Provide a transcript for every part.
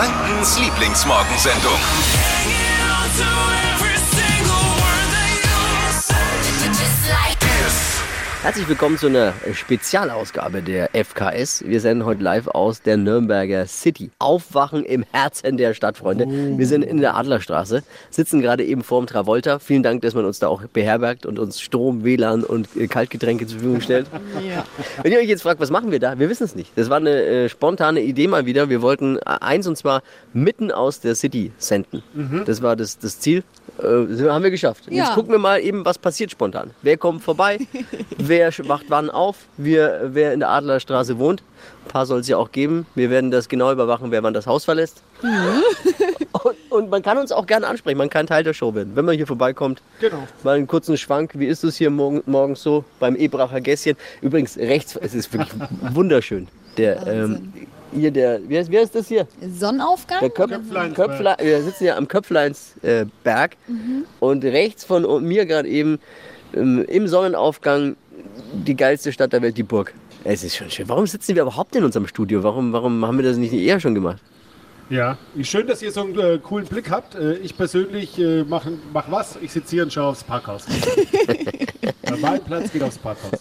Frankens Lieblingsmorgensendung. Herzlich willkommen zu einer Spezialausgabe der FKS. Wir senden heute live aus der Nürnberger City. Aufwachen im Herzen der Stadt, Freunde. Wir sind in der Adlerstraße, sitzen gerade eben vorm Travolta. Vielen Dank, dass man uns da auch beherbergt und uns Strom, WLAN und äh, Kaltgetränke zur Verfügung stellt. Wenn ihr euch jetzt fragt, was machen wir da? Wir wissen es nicht. Das war eine äh, spontane Idee mal wieder. Wir wollten äh, eins und zwar mitten aus der City senden. Das war das, das Ziel. Äh, haben wir geschafft. Ja. Jetzt gucken wir mal eben, was passiert spontan. Wer kommt vorbei? wer macht wann auf? Wir, wer in der Adlerstraße wohnt? Ein paar soll es ja auch geben. Wir werden das genau überwachen, wer wann das Haus verlässt. und, und man kann uns auch gerne ansprechen. Man kann Teil der Show werden, wenn man hier vorbeikommt. Genau. Mal einen kurzen Schwank. Wie ist es hier morgen, morgens so beim Ebracher Gässchen? Übrigens rechts, es ist wirklich wunderschön. Der, ähm, hier der, wie heißt, wie heißt das hier? Sonnenaufgang? Der Köp Köpfleinsberg. Köpfle wir sitzen ja am Köpfleinsberg äh, Berg. und rechts von mir gerade eben ähm, im Sonnenaufgang die geilste Stadt der Welt, die Burg. Es ist schon schön. Warum sitzen wir überhaupt in unserem Studio? Warum, warum haben wir das nicht eher schon gemacht? Ja, schön, dass ihr so einen äh, coolen Blick habt. Äh, ich persönlich äh, mache mach was. Ich sitze hier und schaue aufs Parkhaus. Äh, mein Platz geht aufs Parkhaus.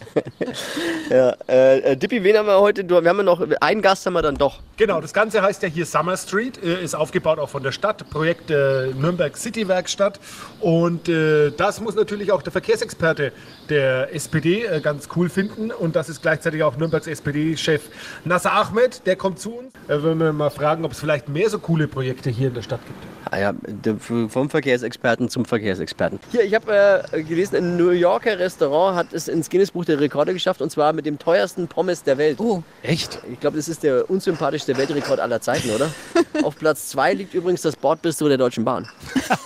Ja, äh, äh, Dippi, wen haben wir heute? Du, wir haben ja noch einen Gast haben wir dann doch. Genau, das Ganze heißt ja hier Summer Street, äh, ist aufgebaut auch von der Stadt, Projekt äh, Nürnberg City Werkstatt. Und äh, das muss natürlich auch der Verkehrsexperte der SPD äh, ganz cool finden. Und das ist gleichzeitig auch Nürnbergs SPD-Chef Nasser Ahmed, der kommt zu uns. Äh, wenn wir mal fragen, ob es vielleicht mehr so coole Projekte hier in der Stadt gibt. Ah ja, vom Verkehrsexperten zum Verkehrsexperten. Hier, ich habe äh, gelesen, ein New Yorker Restaurant hat es ins Guinness-Buch der Rekorde geschafft und zwar mit dem teuersten Pommes der Welt. Oh, Echt? Ich glaube, das ist der unsympathischste Weltrekord aller Zeiten, oder? Auf Platz 2 liegt übrigens das Bordbistro der Deutschen Bahn.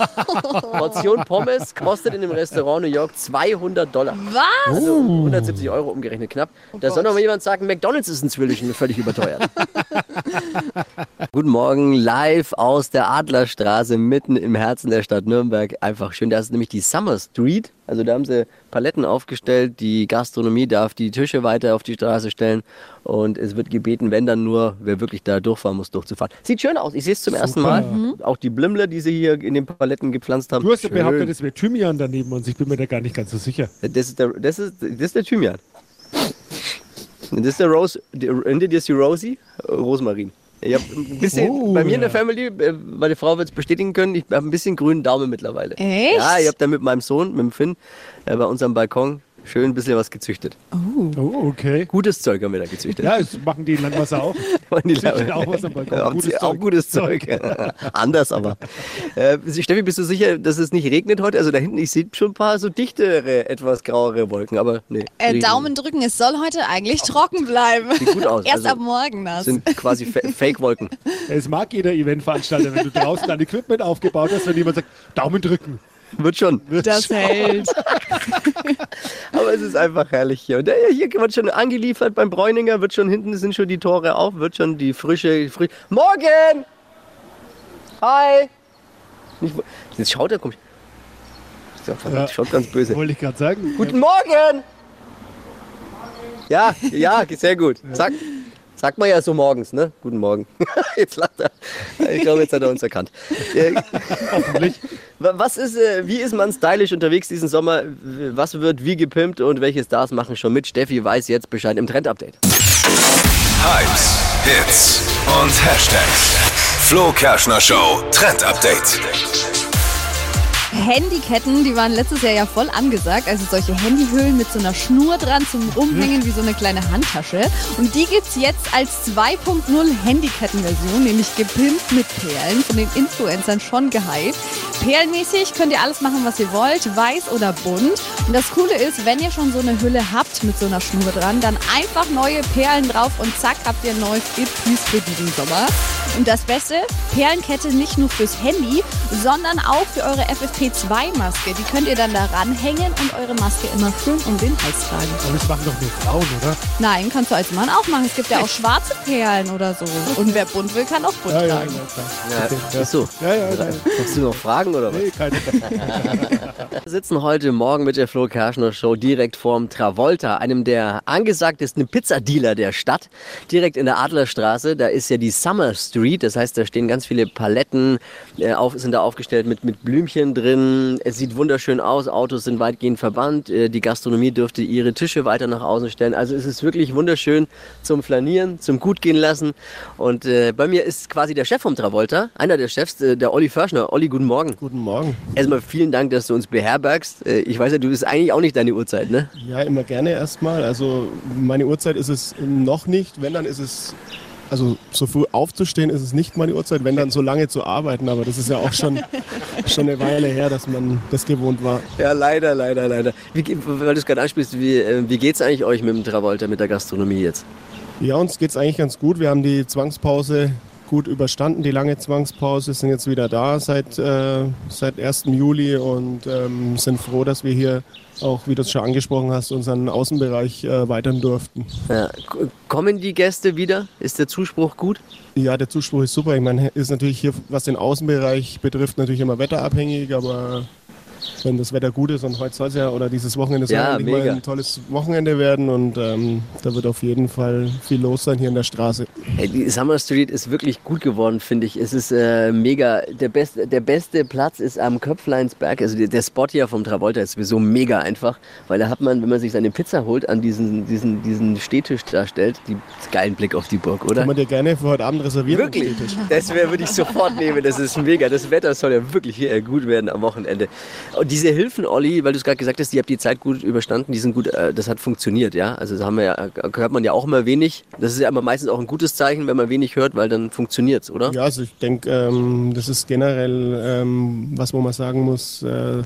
Portion Pommes kostet in dem Restaurant New York 200 Dollar. was? Also 170 Euro umgerechnet knapp. da soll noch mal jemand sagen, McDonalds ist inzwischen völlig überteuert. Guten Morgen, live aus der Adlerstraße, mitten im Herzen der Stadt Nürnberg. Einfach schön, da ist nämlich die Summer Street. Also da haben sie Paletten aufgestellt, die Gastronomie darf die Tische weiter auf die Straße stellen und es wird gebeten, wenn dann nur, wer wirklich da durchfahren muss, durchzufahren. Sieht schön aus, ich sehe es zum ersten Mal. Auch die Blimle, die sie hier in den Paletten gepflanzt haben. Du hast ja behauptet, es wäre Thymian daneben und ich bin mir da gar nicht ganz so sicher. Das ist der, das ist, das ist der Thymian. Das ist der Rose, die, und das ist die Rosie, Rosmarin. Ich habe ein bisschen, Oh, bei mir in der ja. Family, äh, meine Frau wird es bestätigen können, ich habe ein bisschen grünen Daumen mittlerweile. Echt? Ja, ich habe da mit meinem Sohn, mit dem Finn, äh, bei uns am Balkon schön ein bisschen was gezüchtet. Oh, okay. Gutes Zeug haben wir da gezüchtet. Ja, das machen die Landwasser auch. Und die Züchten auch was am Balkon. Auch, Gutes auch Zeug. gutes Zeug. Anders aber. Äh, Steffi, bist du sicher, dass es nicht regnet heute? Also da hinten, ich sehe schon ein paar so dichtere, etwas grauere Wolken, aber nee. Äh, Daumen drücken, es soll heute eigentlich trocken bleiben. Sieht gut aus. Erst Also, ab morgen Das das. sind quasi Fa- Fake-Wolken. Es mag jeder Eventveranstalter, wenn du draußen dein Equipment aufgebaut hast, wenn jemand sagt, Daumen drücken. Wird schon. Das hält. Aber es ist einfach herrlich hier. Und hier wird schon angeliefert beim Bräuninger, wird schon hinten sind schon die Tore auf, wird schon die frische. Fri Morgen! Hi! Jetzt schaut er komisch. Ja. Schaut ganz böse. Wollte ich gerade sagen. Guten Morgen! Ja, ja, sehr gut. Sag, sagt man ja so morgens, ne? Guten Morgen. Jetzt lacht er. Ich glaube, jetzt hat er uns erkannt. Äh, Hoffentlich. Was ist, äh, wie ist man stylisch unterwegs diesen Sommer? Was wird wie gepimpt und welche Stars machen schon mit? Steffi weiß jetzt Bescheid im Trend-Update. Hypes, Hits und Hashtags. Flo Kerschner Show Trend Update. Handyketten, die waren letztes Jahr ja voll angesagt. Also solche Handyhüllen mit so einer Schnur dran zum Rumhängen wie so eine kleine Handtasche. Und die gibt's jetzt als 2.0 Handykettenversion, nämlich gepimpt mit Perlen, von den Influencern schon gehypt. Perlenmäßig könnt ihr alles machen, was ihr wollt, weiß oder bunt. Und das Coole ist, wenn ihr schon so eine Hülle habt mit so einer Schnur dran, dann einfach neue Perlen drauf und zack, habt ihr ein neues Etui für diesen Sommer. Und das Beste, Perlenkette nicht nur fürs Handy, sondern auch für eure FFP2-Maske. Die könnt ihr dann da ranhängen und eure Maske immer schön um den Hals tragen. Aber das machen doch nur Frauen, oder? Nein, kannst du als Mann auch machen. Es gibt ja auch schwarze Perlen oder so. Und wer bunt will, kann auch bunt Ja, ja, tragen. ja. Ja, Okay, ist so. Ja, ja, ja. Hast du noch Fragen oder was? Nee, keine. Wir sitzen heute Morgen mit der Flo Kerschner Show direkt vorm Travolta, einem der angesagtesten Pizzadealer der Stadt, direkt in der Adlerstraße. Da ist ja die Summer Street. Street. Das heißt, da stehen ganz viele Paletten, äh, auf, sind da aufgestellt mit, mit Blümchen drin. Es sieht wunderschön aus. Autos sind weitgehend verbannt. Äh, die Gastronomie dürfte ihre Tische weiter nach außen stellen. Also es ist wirklich wunderschön zum Flanieren, zum Gutgehen lassen. Und äh, bei mir ist quasi der Chef vom Travolta, einer der Chefs, äh, der Olli Förschner. Olli, guten Morgen. Guten Morgen. Erstmal vielen Dank, dass du uns beherbergst. Äh, ich weiß ja, du bist eigentlich auch nicht deine Uhrzeit, ne? Ja, immer gerne erstmal. Also meine Uhrzeit ist es noch nicht. Wenn, dann ist es, also so früh aufzustehen ist es nicht meine Uhrzeit, wenn dann so lange zu arbeiten. Aber das ist ja auch schon, schon eine Weile her, dass man das gewohnt war. Ja, leider, leider, leider. Wie, weil du es gerade ansprichst, wie, äh, wie geht's eigentlich euch mit dem Travolta, mit der Gastronomie jetzt? Ja, uns geht es eigentlich ganz gut. Wir haben die Zwangspause gut überstanden, die lange Zwangspause, sind jetzt wieder da seit, äh, seit 1. Juli und ähm, sind froh, dass wir hier auch, wie du es schon angesprochen hast, unseren Außenbereich äh, weitern durften. Ja, kommen die Gäste wieder? Ist der Zuspruch gut? Ja, der Zuspruch ist super. Ich meine, ist natürlich hier, was den Außenbereich betrifft, natürlich immer wetterabhängig, aber wenn das Wetter gut ist und heute soll es ja, oder dieses Wochenende soll Ja, mal ein tolles Wochenende werden und ähm, da wird auf jeden Fall viel los sein hier in der Straße. Hey, die Summer Street ist wirklich gut geworden, finde ich. Es ist äh, mega. Der beste, der beste Platz ist am Köpfleinsberg. Also der, der Spot hier vom Travolta ist sowieso mega einfach, weil da hat man, wenn man sich seine Pizza holt, an diesen, diesen, diesen Stehtisch da stellt, die geilen Blick auf die Burg, oder? Kann man dir gerne für heute Abend reservieren? Wirklich? Das würde ich sofort nehmen. Das ist mega. Das Wetter soll ja wirklich hier gut werden am Wochenende. Und diese Hilfen, Olli, weil du es gerade gesagt hast, ihr habt die Zeit gut überstanden, die sind gut, äh, das hat funktioniert, ja. Also das haben wir ja, hört man ja auch immer wenig. Das ist ja immer meistens auch ein gutes Zeichen, wenn man wenig hört, weil dann funktioniert's, oder? Ja, also ich denke, ähm, das ist generell ähm, was, wo man sagen muss, äh,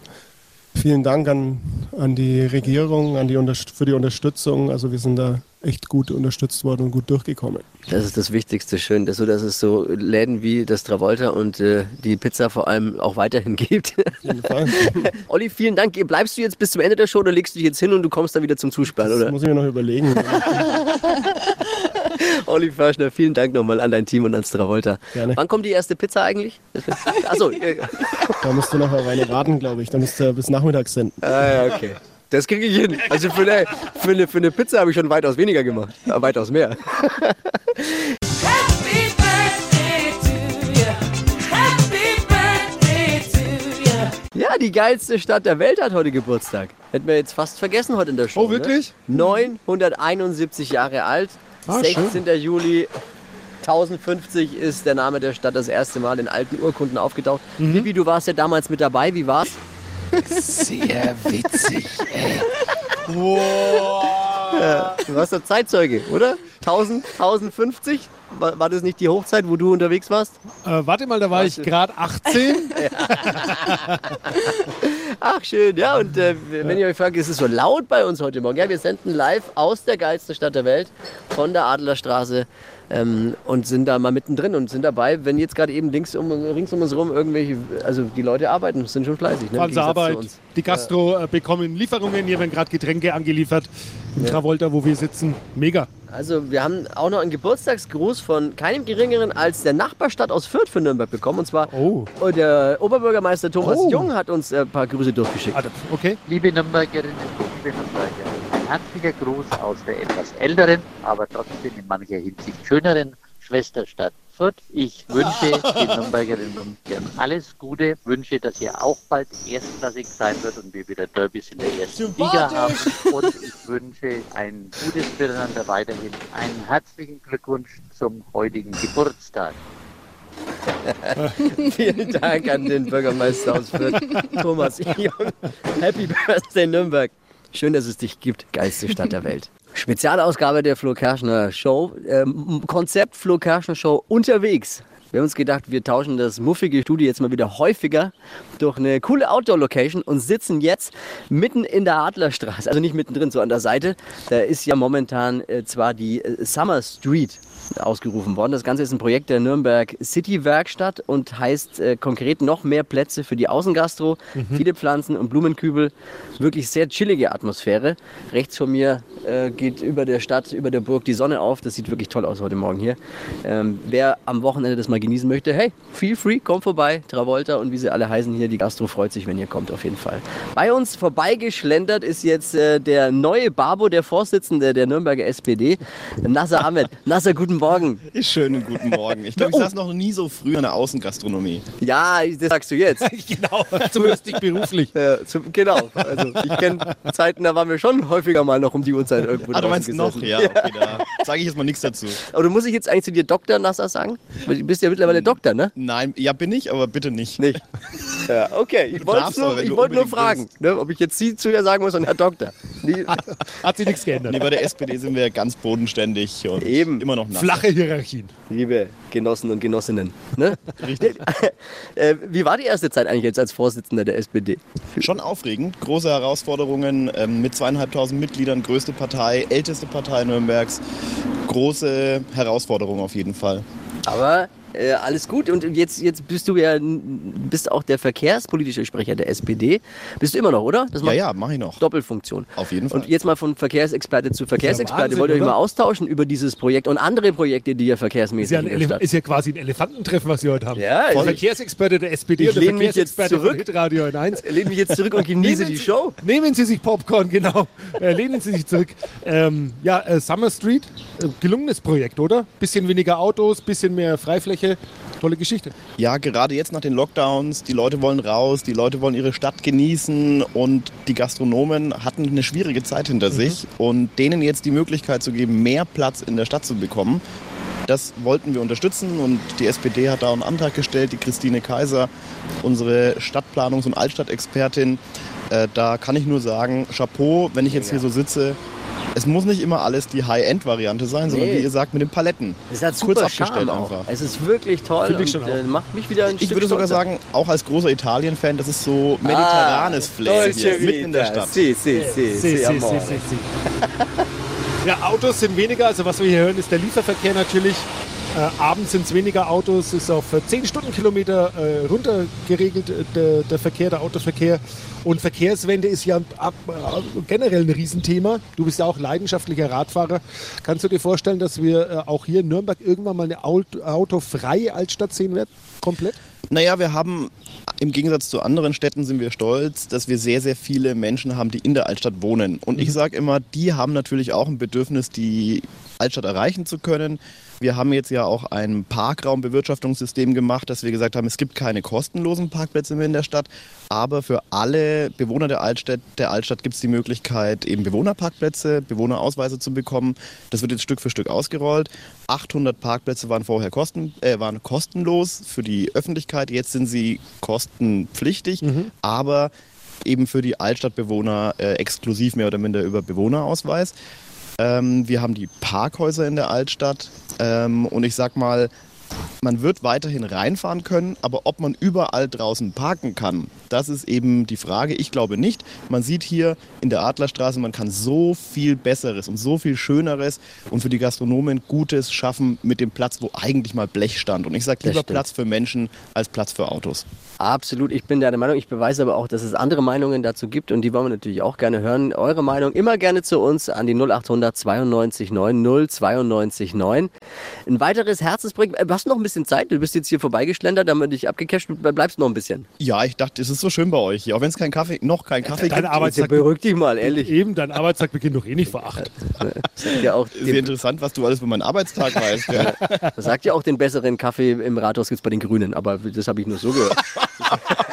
vielen Dank an, an die Regierung, an die für die Unterstützung. Also wir sind da echt gut unterstützt worden und gut durchgekommen. Das ist das Wichtigste, schön, dass, so, dass es so Läden wie das Travolta und äh, die Pizza vor allem auch weiterhin gibt. Olli, vielen Dank. Bleibst du jetzt bis zum Ende der Show oder legst du dich jetzt hin und du kommst dann wieder zum Zusperren, Das oder? muss ich mir noch überlegen. Olli Förschner, vielen Dank nochmal an dein Team und ans Travolta. Gerne. Wann kommt die erste Pizza eigentlich? Achso, äh, Da musst du noch eine Weile warten, glaube ich. Da musst du bis Nachmittag senden. ah, ja, okay. Das kriege ich hin. Also für eine, für eine, für eine Pizza habe ich schon weitaus weniger gemacht. Ja, weitaus mehr. Happy birthday to you. Happy birthday to you. Ja, die geilste Stadt der Welt hat heute Geburtstag. Hätten wir jetzt fast vergessen heute in der Show. Oh, wirklich? Ne? 971 Jahre alt. Ah, 16. Juli 1050 ist der Name der Stadt das erste Mal in alten Urkunden aufgetaucht. Mhm. Bibi, du warst ja damals mit dabei. Wie war's? Sehr witzig. Du warst der Zeitzeuge, oder? 1000, 1050? War, war das nicht die Hochzeit, wo du unterwegs warst? Äh, warte mal, da war ich gerade 18. Ach, schön, ja. Und äh, wenn ihr euch fragt, ist es so laut bei uns heute Morgen? Ja, wir senden live aus der geilsten Stadt der Welt, von der Adlerstraße. Ähm, und sind da mal mittendrin und sind dabei, wenn jetzt gerade eben links um, rings um uns rum irgendwelche, also die Leute arbeiten, sind schon fleißig. Ne? Arbeit. Die Gastro äh, bekommen Lieferungen. Hier werden gerade Getränke angeliefert. Im Travolta, wo wir sitzen. Mega. Also wir haben auch noch einen Geburtstagsgruß von keinem geringeren als der Nachbarstadt aus Fürth für Nürnberg bekommen. Und zwar Oh. der Oberbürgermeister Thomas Oh. Jung hat uns äh, ein paar Grüße durchgeschickt. Okay. Liebe Nürnbergerinnen, liebe Nürnberger, ein herzlicher Gruß aus der etwas älteren, aber trotzdem in mancher Hinsicht schöneren Schwesterstadt Fürth. Ich wünsche den Nürnbergerinnen und Nürnbergern alles Gute, wünsche, dass ihr auch bald erstklassig sein wird und wir wieder Derbys in der ersten Liga haben. Und ich wünsche ein gutes Miteinander weiterhin. Einen herzlichen Glückwunsch zum heutigen Geburtstag. Vielen Dank an den Bürgermeister aus Fürth, Thomas Jung. Happy Birthday Nürnberg. Schön, dass es dich gibt. Geilste Stadt der Welt. Spezialausgabe der Flo Kerschner Show. Ähm, Konzept Flo Kerschner Show unterwegs. Wir haben uns gedacht, wir tauschen das muffige Studio jetzt mal wieder häufiger durch eine coole Outdoor-Location und sitzen jetzt mitten in der Adlerstraße. Also nicht mittendrin, so an der Seite. Da ist ja momentan äh, zwar die äh, Summer Street ausgerufen worden. Das Ganze ist ein Projekt der Nürnberg City Werkstatt und heißt äh, konkret noch mehr Plätze für die Außengastro, viele Pflanzen und Blumenkübel. Wirklich sehr chillige Atmosphäre. Rechts von mir äh, geht über der Stadt, über der Burg die Sonne auf. Das sieht wirklich toll aus heute Morgen hier. Ähm, wer am Wochenende das mal genießen möchte, hey, feel free, komm vorbei. Travolta und wie sie alle heißen hier, die Gastro freut sich, wenn ihr kommt, auf jeden Fall. Bei uns vorbeigeschlendert ist jetzt äh, der neue Babo, der Vorsitzende der Nürnberger SPD, Nasser Ahmed. Nasser, guten Morgen. Schönen guten Morgen. Ich glaube, ich saß noch nie so früh in der Außengastronomie. Ja, das sagst du jetzt. genau, zumindest nicht beruflich. Ja, zum, genau. Also ich kenne Zeiten, da waren wir schon häufiger mal noch um die Uhrzeit irgendwo Ah, du meinst noch? gesessen. Ja, okay, da sage ich jetzt mal nichts dazu. Aber du musst ich jetzt eigentlich zu dir Dr. Nasser sagen? Du bist ja mittlerweile Doktor, ne? Nein, ja bin ich, aber bitte nicht. Nicht. Ja, okay. Ich wollte nur, wollte nur fragen, ne, ob ich jetzt Sie zu ihr sagen muss und Herr Doktor. Nie, Hat sich nichts geändert. Nee, bei der SPD sind wir ganz bodenständig und Eben. immer noch nass. Flache Hierarchien. liebe Genossen und Genossinnen. Ne? äh, wie war die erste Zeit eigentlich jetzt als Vorsitzender der SPD? Schon aufregend, große Herausforderungen ähm, mit zweieinhalbtausend Mitgliedern, größte Partei, älteste Partei Nürnbergs. Große Herausforderung auf jeden Fall. Aber äh, alles gut. Und jetzt, jetzt bist du ja bist auch der verkehrspolitische Sprecher der SPD. Bist du immer noch, oder? Das Ja, ja, mache ich noch. Doppelfunktion. Auf jeden Fall. Und jetzt mal von Verkehrsexperte zu Verkehrsexperte. Wahnsinn, Wollt ihr euch oder? mal austauschen über dieses Projekt und andere Projekte, die ja Ist verkehrsmäßig ja, Elef Stadt. ist ja quasi ein Elefantentreffen, was wir heute haben. Ja, ich- Verkehrsexperte der SPD Ich und der lehne mich jetzt zurück. Hitradio in 1. Lehne mich jetzt zurück und genieße die Sie- Show. Nehmen Sie sich Popcorn, genau. Äh, lehnen Sie sich zurück. Ähm, ja, äh, Summer Street, äh, gelungenes Projekt, oder? Bisschen weniger Autos, bisschen mehr Freifläche. Tolle Geschichte. Ja, gerade jetzt nach den Lockdowns, die Leute wollen raus, die Leute wollen ihre Stadt genießen und die Gastronomen hatten eine schwierige Zeit hinter sich und denen jetzt die Möglichkeit zu geben, mehr Platz in der Stadt zu bekommen. Das wollten wir unterstützen und die SPD hat da einen Antrag gestellt, die Christine Kaiser, unsere Stadtplanungs- und Altstadtexpertin. Äh, da kann ich nur sagen, Chapeau, wenn ich jetzt hier so sitze. Es muss nicht immer alles die High-End-Variante sein, sondern Nee. wie ihr sagt, mit den Paletten. Es hat Kurz super abgestellt Charme auch. einfach. Es ist wirklich toll Finde ich und schon auch. äh, macht mich wieder ein Ich Stück würde sogar stolzer. sagen, auch als großer Italien-Fan, das ist so mediterranes Flair Dolce hier, mitten in der. Stadt. Si, si, si, Si, si, si, si, si. Ja, Autos sind weniger. Also was wir hier hören, ist der Lieferverkehr natürlich. Äh, abends sind es weniger Autos, ist auf äh, 10 Stundenkilometer äh, runtergeregelt, äh, der, der Verkehr, der Autoverkehr. Und Verkehrswende ist ja ab, äh, generell ein Riesenthema. Du bist ja auch leidenschaftlicher Radfahrer. Kannst du dir vorstellen, dass wir äh, auch hier in Nürnberg irgendwann mal eine Aut- autofreie Altstadt sehen werden? Komplett? Naja, wir haben im Gegensatz zu anderen Städten sind wir stolz, dass wir sehr, sehr viele Menschen haben, die in der Altstadt wohnen. Und ich sage immer, die haben natürlich auch ein Bedürfnis, die Altstadt erreichen zu können. Wir haben jetzt ja auch ein Parkraumbewirtschaftungssystem gemacht, dass wir gesagt haben, es gibt keine kostenlosen Parkplätze mehr in der Stadt, aber für alle Bewohner der Altstadt, der Altstadt gibt es die Möglichkeit, eben Bewohnerparkplätze, Bewohnerausweise zu bekommen. Das wird jetzt Stück für Stück ausgerollt. 800 Parkplätze waren vorher kosten, äh, waren kostenlos für die Öffentlichkeit, jetzt sind sie kostenpflichtig, aber eben für die Altstadtbewohner äh, exklusiv mehr oder minder über Bewohnerausweis. Ähm, wir haben die Parkhäuser in der Altstadt. Ähm, und ich sag mal, man wird weiterhin reinfahren können, aber ob man überall draußen parken kann, das ist eben die Frage. Ich glaube nicht. Man sieht hier in der Adlerstraße, man kann so viel Besseres und so viel Schöneres und für die Gastronomen Gutes schaffen mit dem Platz, wo eigentlich mal Blech stand. Und ich sage lieber. Platz für Menschen als Platz für Autos. Absolut, ich bin der Meinung. Ich beweise aber auch, dass es andere Meinungen dazu gibt und die wollen wir natürlich auch gerne hören. Eure Meinung immer gerne zu uns an die 0800 92 9 092 9. Ein weiteres Herzensprojekt. Du hast noch ein bisschen Zeit. Du bist jetzt hier vorbeigeschlendert, haben wir dich abgecasht. Du bleibst noch ein bisschen. Ja, ich dachte, es ist so schön bei euch hier. Auch wenn es kein Kaffee, noch kein Kaffee Dein gibt. Arbeitstag, Beruhig dich mal, ehrlich. eben, dein Arbeitstag beginnt doch eh nicht vor acht. Sagt ja auch Sehr interessant, was du alles über meinen Arbeitstag weißt. Gell? sagt ja auch den besseren Kaffee im Rathaus gibt es bei den Grünen, aber das habe ich nur so gehört.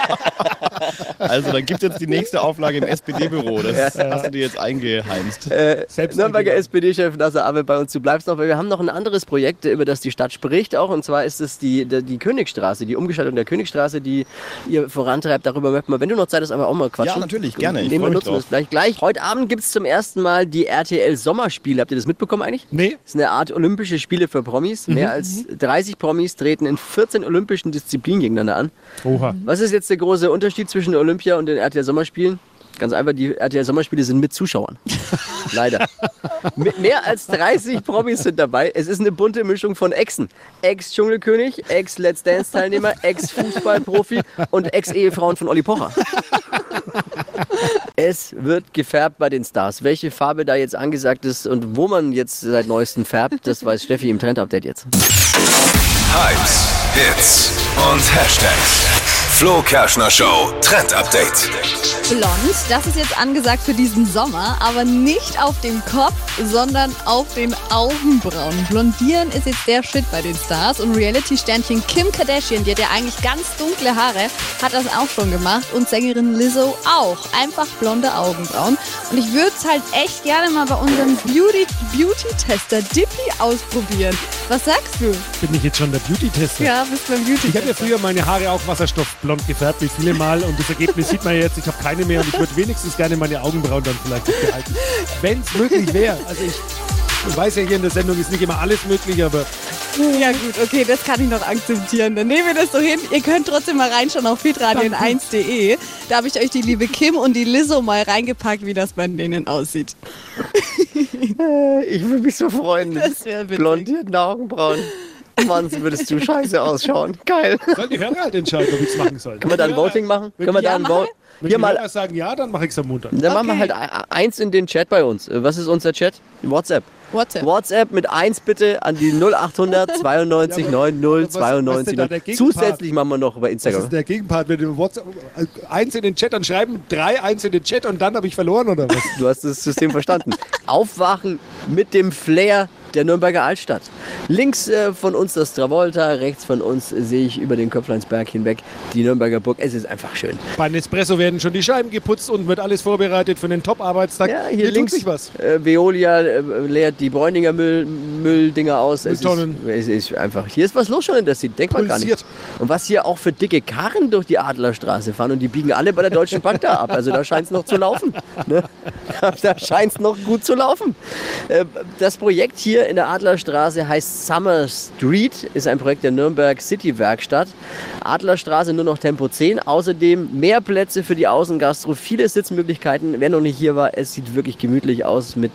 Also, dann gibt es jetzt die nächste Auflage im SPD-Büro. Das hast du dir jetzt eingeheimst. Selbst Nürnberger SPD-Chef Nasser Abel bei uns. Du bleibst noch, weil wir haben noch ein anderes Projekt, über das die Stadt spricht auch. Und zwar ist es die, die, die Königstraße, die Umgestaltung der Königstraße, die ihr vorantreibt. Darüber möchten wir, wenn du noch Zeit hast, aber auch mal quatschen. Ja, natürlich, gerne. Ich Nehmen wir mich nutzen das gleich. gleich. Heute Abend gibt es zum ersten Mal die RTL Sommerspiele. Habt ihr das mitbekommen eigentlich? Nee, Das ist eine Art Olympische Spiele für Promis. Mhm, Mehr als 30 Promis treten in 14 olympischen Disziplinen gegeneinander an. oha. Was ist jetzt der große Unterschied zwischen Olympia und den RTL Sommerspielen? Ganz einfach, die RTL Sommerspiele sind mit Zuschauern. Leider. Mit mehr als 30 Promis sind dabei. Es ist eine bunte Mischung von Exen. Ex-Dschungelkönig, Ex-Let's Dance-Teilnehmer, Ex-Fußballprofi und Ex-Ehefrauen von Olli Pocher. Es wird gefärbt bei den Stars. Welche Farbe da jetzt angesagt ist und wo man jetzt seit neuestem färbt, das weiß Steffi im Trend-Update jetzt. Hypes, Hits und Hashtags. Flo Kerschner Show Trend Update. Blond, das ist jetzt angesagt für diesen Sommer, aber nicht auf dem Kopf, sondern auf den Augenbrauen. Blondieren ist jetzt der Shit bei den Stars und Reality-Sternchen Kim Kardashian, die hat ja eigentlich ganz dunkle Haare, hat das auch schon gemacht und Sängerin Lizzo auch. Einfach blonde Augenbrauen. Und ich würde es halt echt gerne mal bei unserem Beauty- Beauty-Tester Dippy ausprobieren. Was sagst du? Bin ich jetzt schon der Beauty-Tester? Ja, bist beim Ich habe Beauty-Tester. ja früher meine Haare auch wasserstoffblond gefärbt, wie viele Mal. Und das Ergebnis sieht man jetzt. Ich habe keine mehr und ich würde wenigstens gerne meine Augenbrauen dann vielleicht behalten. Wenn es möglich wäre. Also ich, ich weiß ja hier in der Sendung ist nicht immer alles möglich, aber Ja gut, okay, das kann ich noch akzeptieren. Dann nehmen wir das so hin. Ihr könnt trotzdem mal reinschauen auf hitradion1.de. Da habe ich euch die liebe Kim und die Lizzo mal reingepackt, wie das bei denen aussieht. Ich würde mich so freuen. Das wäre. Blondierten Augenbrauen. Mann, so würdest du scheiße ausschauen. Geil. sollen die Hörer halt entscheiden, ob ich es machen soll. Können wir da ein Voting machen? Können wir da ein Vote? Wenn Hier die mal, Hörer sagen ja, dann mache ich es am Montag. dann machen wir Okay. halt e- eins in den Chat bei uns. Was ist unser Chat? WhatsApp. WhatsApp. WhatsApp mit 1 bitte an die 0800 92 90 was- was ist denn da der 92. Gegenpart? Zusätzlich machen wir noch bei Das Instagram. ist der Gegenpart, wenn du WhatsApp äh, eins in den Chat, dann schreiben drei eins in den Chat und dann habe ich verloren oder was? Du hast das System verstanden. Aufwachen mit dem Flair der Nürnberger Altstadt. Links äh, von uns das Travolta, rechts von uns äh, sehe ich über den Köpfleinsberg hinweg die Nürnberger Burg. Es ist einfach schön. Bei Nespresso werden schon die Scheiben geputzt und wird alles vorbereitet für den Top-Arbeitstag. Ja, hier tut links sich was. Äh, Veolia äh, leert die Bräuninger Müll, Mülldinger aus. Es ist, es ist einfach, hier ist was los schon in der City, denkt man gar nicht. Und was hier auch für dicke Karren durch die Adlerstraße fahren und die biegen alle bei der Deutschen Bank da ab. Also da scheint es noch zu laufen. Ne? Da scheint es noch gut zu laufen. Äh, Das Projekt hier in der Adlerstraße heißt Summer Street, ist ein Projekt der Nürnberg City Werkstatt. Adlerstraße nur noch Tempo 10. Außerdem mehr Plätze für die Außengastro, viele Sitzmöglichkeiten. Wer noch nicht hier war, es sieht wirklich gemütlich aus mit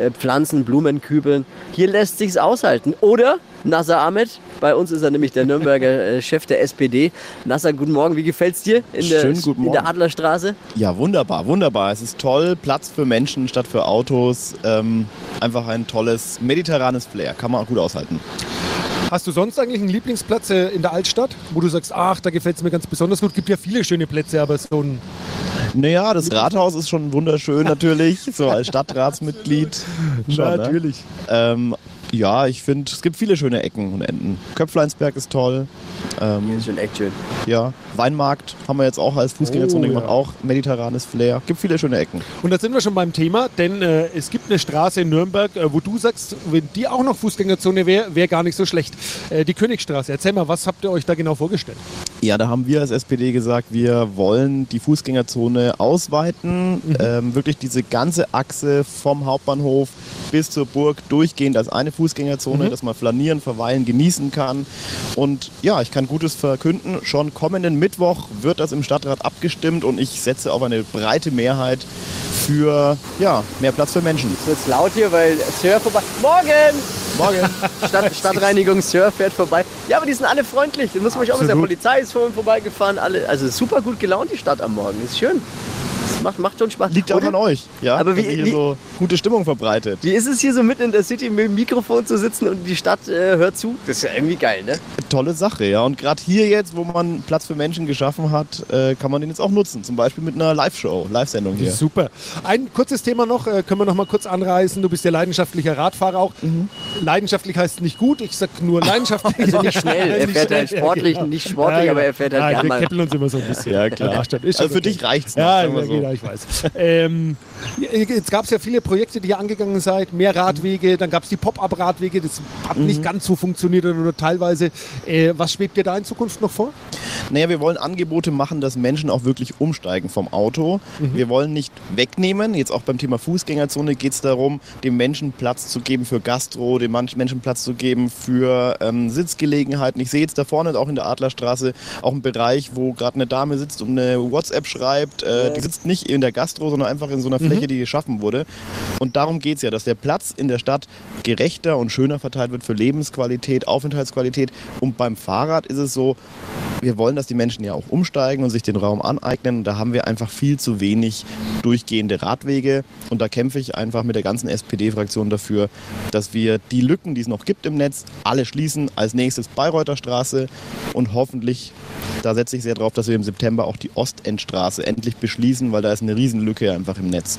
äh, Pflanzen, Blumenkübeln. Hier lässt sich's aushalten. Oder Nasser Ahmed, bei uns ist er nämlich der Nürnberger äh, Chef der SPD. Nasser, guten Morgen, wie gefällt's dir in der, Schönen guten in der. Adlerstraße? Ja, wunderbar, wunderbar. Es ist toll, Platz für Menschen statt für Autos. Ähm, einfach ein tolles mediterranes Flair, kann man auch gut aushalten. Hast du sonst eigentlich einen Lieblingsplatz äh, in der Altstadt, wo du sagst, ach, da gefällt es mir ganz besonders gut? Gibt ja viele schöne Plätze, aber so ein Naja, das Rathaus ist schon wunderschön natürlich, so als Stadtratsmitglied. Schon, ne? natürlich. ähm, ja, ich finde, es gibt viele schöne Ecken und Enden. Köpfleinsberg ist toll. Ähm, Ist schon echt schön. ja, Weinmarkt haben wir jetzt auch als Fußgängerzone Oh, gemacht, ja. auch mediterranes Flair. Gibt viele schöne Ecken. Und da sind wir schon beim Thema, denn äh, es gibt eine Straße in Nürnberg, äh, wo du sagst, wenn die auch noch Fußgängerzone wäre, wäre gar nicht so schlecht. Äh, die Königstraße. Erzähl mal, was habt ihr euch da genau vorgestellt? Ja, da haben wir als SPD gesagt, wir wollen die Fußgängerzone ausweiten. Ähm, wirklich diese ganze Achse vom Hauptbahnhof bis zur Burg durchgehend als eine Fußgängerzone, dass man flanieren, verweilen, genießen kann. Und ja, ich kann Gutes verkünden. Schon kommenden Mittwoch wird das im Stadtrat abgestimmt und ich setze auf eine breite Mehrheit für ja, mehr Platz für Menschen. Es wird laut hier, weil Sir vorbei. Morgen! Morgen. Stadt, Stadtreinigung Sir fährt vorbei. Ja, aber die sind alle freundlich. Da muss man sich auch mit der. Polizei ist vorhin vorbeigefahren. Alle, also super gut gelaunt die Stadt am Morgen. Ist schön. Macht, macht schon Spaß. Liegt auch an euch, ja, Aber wie- dass ihr hier wie- so gute Stimmung verbreitet. Wie ist es hier so mitten in der City mit dem Mikrofon zu sitzen und die Stadt äh, hört zu? Das ist ja irgendwie geil, ne? tolle Sache, ja. Und gerade hier jetzt, wo man Platz für Menschen geschaffen hat, äh, kann man den jetzt auch nutzen. Zum Beispiel mit einer Live-Show, Live-Sendung hier. Super. Ein kurzes Thema noch, äh, können wir noch mal kurz anreißen. Du bist ja leidenschaftlicher Radfahrer auch. Leidenschaftlich heißt nicht gut, ich sag nur leidenschaftlich. Also nicht schnell. Er fährt halt sportlich, nicht sportlich, aber er fährt halt Nein, gern wir mal. keppeln uns immer so ein bisschen. Ja, klar. Ja, Also für okay. dich reicht's noch, Ja, sagen wir ja, so. Ich weiß. ähm, jetzt gab es ja viele Projekte, die ihr angegangen seid. Mehr Radwege, dann gab es die Pop-Up-Radwege. Das hat Mhm. nicht ganz so funktioniert oder nur teilweise. Äh, was schwebt dir da in Zukunft noch vor? Naja, wir wollen Angebote machen, dass Menschen auch wirklich umsteigen vom Auto. Wir wollen nicht wegnehmen. Jetzt auch beim Thema Fußgängerzone geht es darum, dem Menschen Platz zu geben für Gastro, dem Menschen Platz zu geben für ähm, Sitzgelegenheiten. Ich sehe jetzt da vorne auch in der Adlerstraße auch einen Bereich, wo gerade eine Dame sitzt und eine WhatsApp schreibt. Äh, Die sitzt nicht in der Gastro, sondern einfach in so einer Fläche, die geschaffen wurde. Und darum geht es ja, dass der Platz in der Stadt gerechter und schöner verteilt wird für Lebensqualität, Aufenthaltsqualität. Und beim Fahrrad ist es so, wir wollen, dass die Menschen ja auch umsteigen und sich den Raum aneignen. Und da haben wir einfach viel zu wenig durchgehende Radwege. Und da kämpfe ich einfach mit der ganzen SPD-Fraktion dafür, dass wir die Lücken, die es noch gibt im Netz, alle schließen. Als nächstes Bayreuther Straße und hoffentlich, da setze ich sehr drauf, dass wir im September auch die Ostendstraße endlich beschließen, weil da ist eine Riesenlücke einfach im Netz.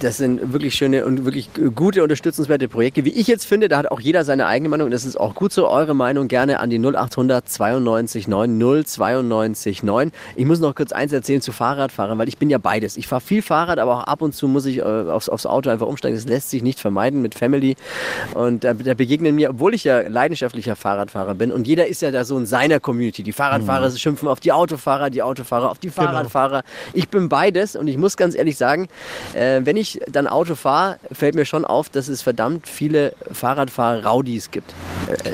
Das sind wirklich schöne und wirklich gute, unterstützenswerte Projekte. Wie ich jetzt finde, da hat auch jeder seine eigene Meinung. Das ist auch gut so. Eure Meinung gerne an die 0800 92 9 092 9. Ich muss noch kurz eins erzählen zu Fahrradfahrern, weil ich bin ja beides. Ich fahre viel Fahrrad, aber auch ab und zu muss ich äh, aufs, aufs Auto einfach umsteigen. Das lässt sich nicht vermeiden mit Family. Und da, da begegnen mir, obwohl ich ja leidenschaftlicher Fahrradfahrer bin und jeder ist ja da so in seiner Community. Die Fahrradfahrer schimpfen auf die Autofahrer, die Autofahrer auf die Fahrradfahrer. Ich bin beides und ich muss ganz ehrlich sagen, äh, wenn ich dann Auto fahre, fällt mir schon auf, dass es verdammt viele Fahrradfahrer-Raudis gibt. Äh,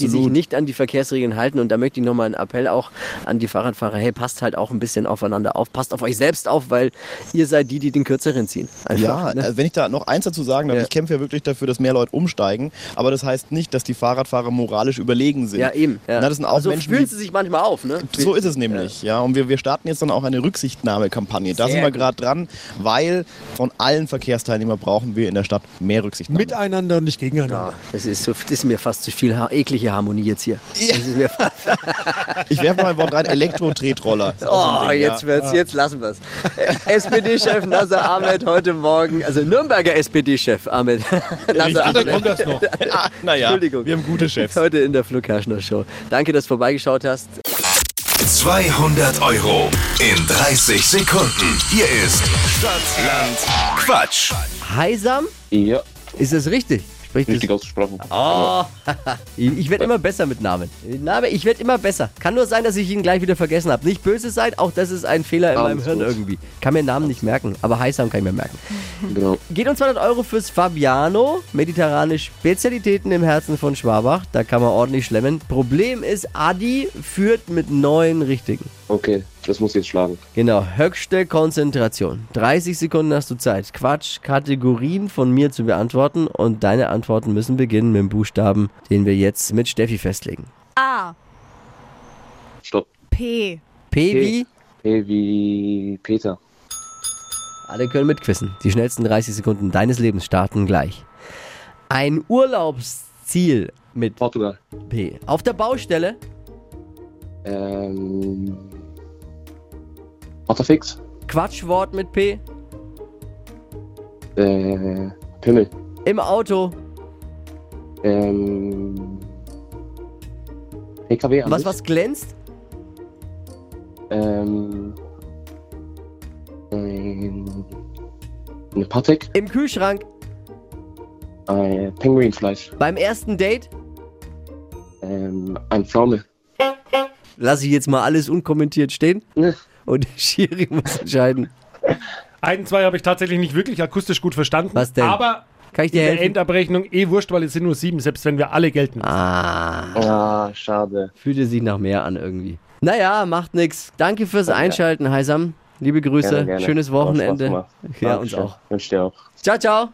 Die sich nicht an die Verkehrsregeln halten. Und da möchte ich nochmal einen Appell auch an die Fahrradfahrer. Hey, passt halt auch ein bisschen aufeinander auf. Passt auf euch selbst auf, weil ihr seid die, die den Kürzeren ziehen. Einfach, Ja, ne? äh, wenn ich da noch eins dazu sagen darf, Ja. ich kämpfe ja wirklich dafür, dass mehr Leute umsteigen, aber das heißt nicht, dass die Fahrradfahrer moralisch überlegen sind. ja eben. Ja. Na, das sind auch also Menschen, fühlen sie sich manchmal auf, ne? So ist es nämlich, ja. Und wir, wir starten jetzt dann auch eine Rücksichtnahmekampagne. Da Sehr sind wir gerade dran, weil von allen Verkehrsteilnehmern brauchen wir in der Stadt mehr Rücksichtnahme. Miteinander und nicht gegeneinander. Ja, das ist, so, das ist mir fast zu viel ha eklige Harmonie jetzt hier. Das ist mir fast, Ich werfe mal ein Wort rein, Elektro-Tretroller. Oh, Ding, jetzt ja. wird's, jetzt lassen wir's. SPD-Chef Nasser Ahmed heute Morgen, also Nürnberger SPD-Chef Ahmed Nasser Dann kommt das noch. Ah, naja, Entschuldigung. wir haben gute Chefs. heute in der Flo Kerschner Show. Danke, dass du vorbeigeschaut hast. 200 Euro in 30 Sekunden. Hier ist Stadtland Quatsch. Heisam, Ja, ist das richtig? Richtig ausgesprochen. Oh, ich werde immer besser mit Namen. Name, ich werde immer besser. Kann nur sein, dass ich ihn gleich wieder vergessen habe. Nicht böse sein, auch das ist ein Fehler in meinem Alles Hirn gut. irgendwie. Kann mir Namen nicht merken, aber Heisam kann ich mir merken. Genau. Geht uns 200 Euro fürs Fabiano. Mediterrane Spezialitäten im Herzen von Schwabach. Da kann man ordentlich schlemmen. Problem ist, Adi führt mit neun Richtigen. Okay, das muss ich jetzt schlagen. Genau, höchste Konzentration. 30 Sekunden hast du Zeit. Quatsch, Kategorien von mir zu beantworten. Und deine Antworten müssen beginnen mit dem Buchstaben, den wir jetzt mit Steffi festlegen. A. Stopp. P. P wie? P wie Peter. Alle können mitquissen. Die schnellsten 30 Sekunden deines Lebens starten gleich. Ein Urlaubsziel mit Portugal. P. Auf der Baustelle. Ähm. Otterfix. Quatschwort mit P. Äh. Pimmel. Im Auto. Ähm. PKW an Was, sich. was glänzt? Ähm. Ein. Eine Patek. Im Kühlschrank. Ein Pinguinfleisch. Beim ersten Date. Ähm. Ein Pflaume. Lass ich jetzt mal alles unkommentiert stehen. Und Schiri muss entscheiden. Einen, zwei habe ich tatsächlich nicht wirklich akustisch gut verstanden. Was denn? Aber Kann ich in dir der helfen? Endabrechnung eh wurscht, weil es sind nur sieben, selbst wenn wir alle gelten. Ah, Ah, schade. fühlte sich nach mehr an irgendwie. Naja, macht nix. Danke fürs. Einschalten, Heisam. Liebe Grüße, Gerne, gerne. schönes Wochenende. Ja, uns auch. Wünsche dir auch. Ciao, ciao.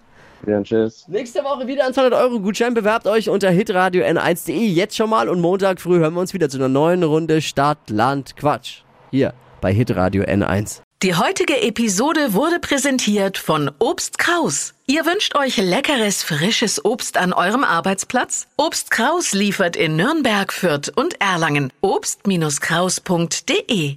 Ja, tschüss. Nächste Woche wieder ein 200 Euro Gutschein. Bewerbt euch unter hitradio n1.de jetzt schon mal und Montag früh hören wir uns wieder zu einer neuen Runde Stadt, Land, Quatsch. Hier bei hitradio n1. Die heutige Episode wurde präsentiert von Obst Kraus. Ihr wünscht euch leckeres, frisches Obst an eurem Arbeitsplatz? Obst Kraus liefert in Nürnberg, Fürth und Erlangen. Obst-Kraus.de